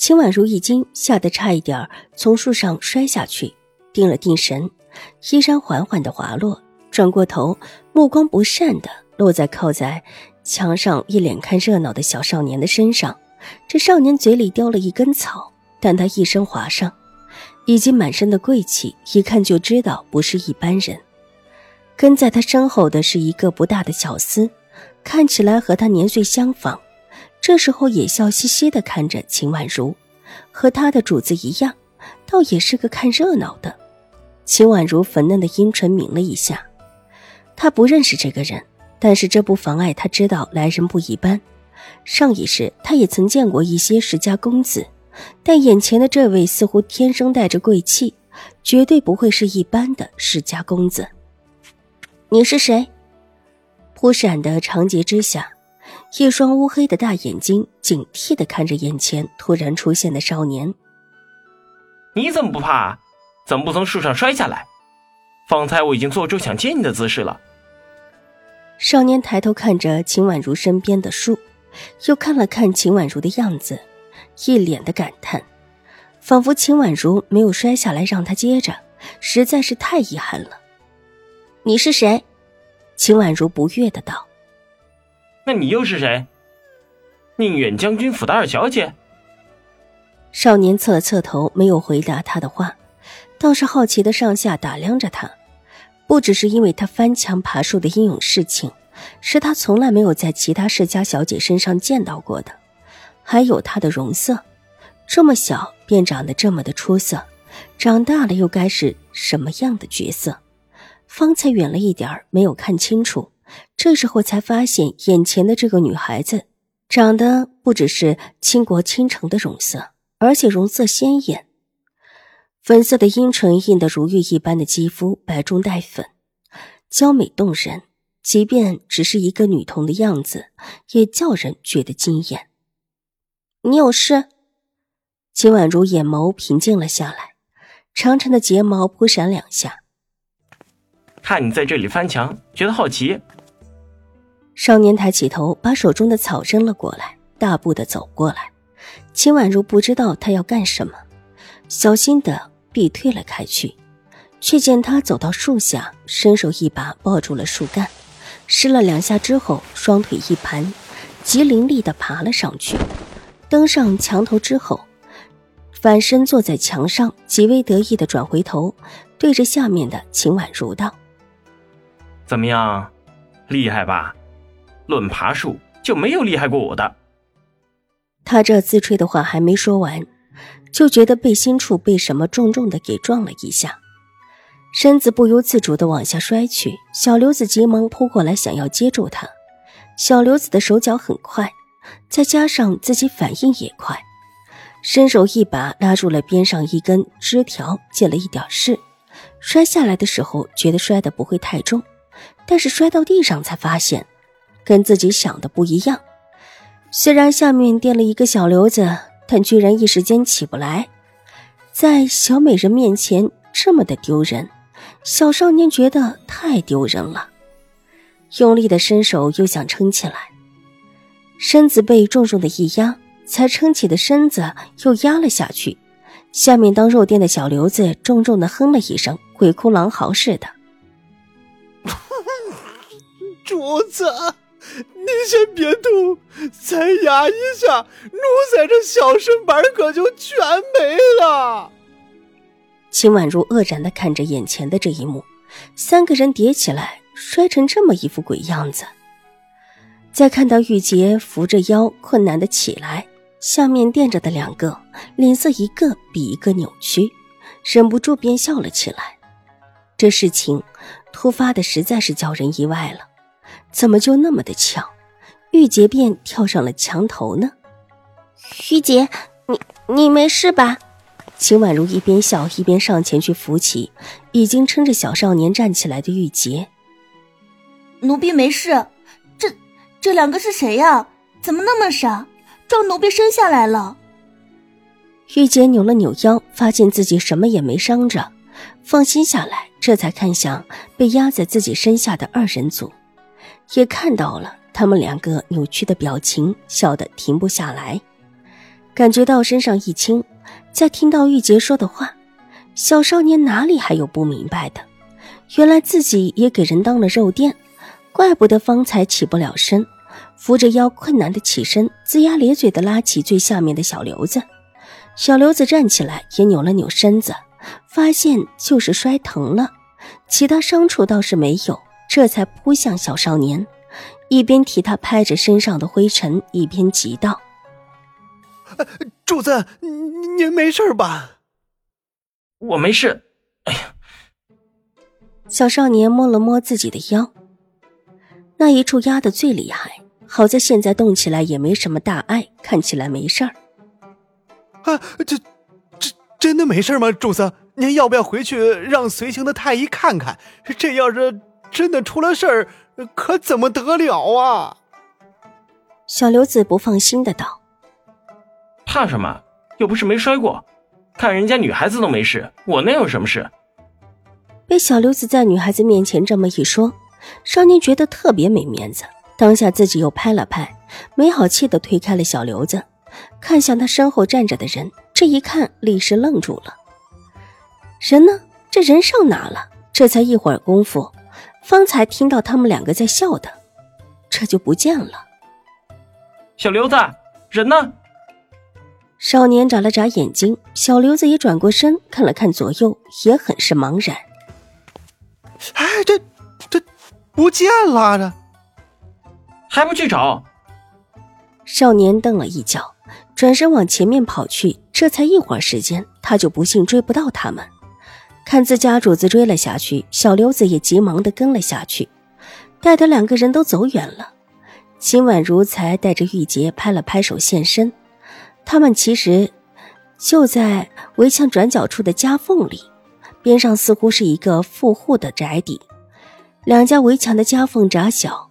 秦婉如一惊，吓得差一点从树上摔下去，定了定神，衣衫缓缓的滑落，转过头，目光不善的落在靠在墙上一脸看热闹的小少年的身上。这少年嘴里叼了一根草，但他一身华裳，以及满身的贵气，一看就知道不是一般人。跟在他身后的是一个不大的小厮，看起来和他年岁相仿。这时候也笑嘻嘻的看着秦婉如，和他的主子一样，倒也是个看热闹的。秦婉如粉嫩的阴唇抿了一下，他不认识这个人，但是这不妨碍他知道来人不一般。上一世他也曾见过一些世家公子，但眼前的这位似乎天生带着贵气，绝对不会是一般的世家公子。你是谁？扑闪的长睫之下。一双乌黑的大眼睛警惕的看着眼前突然出现的少年。你怎么不怕？怎么不从树上摔下来？方才我已经做出想见你的姿势了。少年抬头看着秦婉如身边的树，又看了看秦婉如的样子，一脸的感叹，仿佛秦婉如没有摔下来让他接着，实在是太遗憾了。你是谁？秦婉如不悦的道。那你又是谁？宁远将军府的二小姐。少年侧了侧头，没有回答他的话，倒是好奇的上下打量着他。不只是因为他翻墙爬树的英勇事情，是他从来没有在其他世家小姐身上见到过的，还有她的容色，这么小便长得这么的出色，长大了又该是什么样的角色？方才远了一点没有看清楚。这时候才发现，眼前的这个女孩子长得不只是倾国倾城的容色，而且容色鲜艳，粉色的阴唇映得如玉一般的肌肤，白中带粉，娇美动人。即便只是一个女童的样子，也叫人觉得惊艳。你有事？秦婉如眼眸平静了下来，长长的睫毛扑闪两下。看你在这里翻墙，觉得好奇。少年抬起头，把手中的草扔了过来，大步的走过来。秦婉如不知道他要干什么，小心的避退了开去，却见他走到树下，伸手一把抱住了树干，试了两下之后，双腿一盘，极凌厉的爬了上去。登上墙头之后，反身坐在墙上，极为得意的转回头，对着下面的秦婉如道：“怎么样，厉害吧？”论爬树，就没有厉害过我的。他这自吹的话还没说完，就觉得背心处被什么重重的给撞了一下，身子不由自主的往下摔去。小刘子急忙扑过来想要接住他，小刘子的手脚很快，再加上自己反应也快，伸手一把拉住了边上一根枝条，借了一点势。摔下来的时候觉得摔的不会太重，但是摔到地上才发现。跟自己想的不一样，虽然下面垫了一个小瘤子，但居然一时间起不来，在小美人面前这么的丢人，小少年觉得太丢人了，用力的伸手又想撑起来，身子被重重的一压，才撑起的身子又压了下去，下面当肉垫的小瘤子重重的哼了一声，鬼哭狼嚎似的，主子。你先别动，再压一下，奴才这小身板可就全没了。秦婉如愕然的看着眼前的这一幕，三个人叠起来摔成这么一副鬼样子。再看到玉洁扶着腰困难的起来，下面垫着的两个脸色一个比一个扭曲，忍不住便笑了起来。这事情突发的实在是叫人意外了。怎么就那么的巧，玉洁便跳上了墙头呢？玉洁，你你没事吧？秦婉如一边笑一边上前去扶起已经撑着小少年站起来的玉洁。奴婢没事，这这两个是谁呀？怎么那么傻，撞奴婢生下来了？玉洁扭了扭腰，发现自己什么也没伤着，放心下来，这才看向被压在自己身下的二人组，也看到了他们两个扭曲的表情，笑得停不下来。感觉到身上一轻，再听到玉洁说的话，小少年哪里还有不明白的？原来自己也给人当了肉垫，怪不得方才起不了身，扶着腰困难的起身，龇牙咧嘴的拉起最下面的小刘子。小刘子站起来，也扭了扭身子，发现就是摔疼了，其他伤处倒是没有，这才扑向小少年，一边替他拍着身上的灰尘，一边急道：“主子，您没事吧？”“我没事。”哎呀！小少年摸了摸自己的腰，那一处压得最厉害，好在现在动起来也没什么大碍，看起来没事儿。啊，这这真的没事吗？主子，您要不要回去让随行的太医看看？这要是真的出了事儿，可怎么得了啊？小刘子不放心的道：“怕什么？又不是没摔过，看人家女孩子都没事，我能有什么事？”被小刘子在女孩子面前这么一说，少年觉得特别没面子，当下自己又拍了拍，没好气的推开了小刘子。看向他身后站着的人，这一看，立时愣住了。人呢？这人上哪了？这才一会儿功夫，方才听到他们两个在笑的，这就不见了。小刘子，人呢？少年眨了眨眼睛，小刘子也转过身看了看左右，也很是茫然。哎，这这不见了，这还不去找？少年瞪了一脚。转身往前面跑去，这才一会儿时间，他就不幸追不到他们。看自家主子追了下去，小刘子也急忙的跟了下去。待得两个人都走远了，秦婉如才带着玉洁拍了拍手现身。他们其实就在围墙转角处的夹缝里，边上似乎是一个富户的宅邸。两家围墙的夹缝窄小，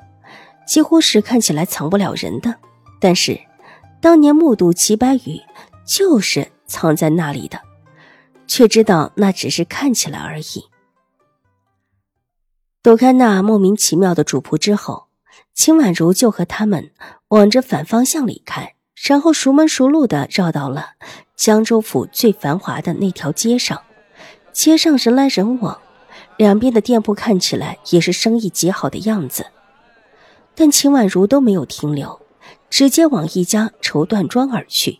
几乎是看起来藏不了人的，但是。当年目睹齐白羽就是藏在那里的，却知道那只是看起来而已。躲开那莫名其妙的主仆之后，秦婉如就和他们往着反方向离开，然后熟门熟路的绕到了江州府最繁华的那条街上。街上人来人往，两边的店铺看起来也是生意极好的样子，但秦婉如都没有停留。直接往一家绸缎庄而去。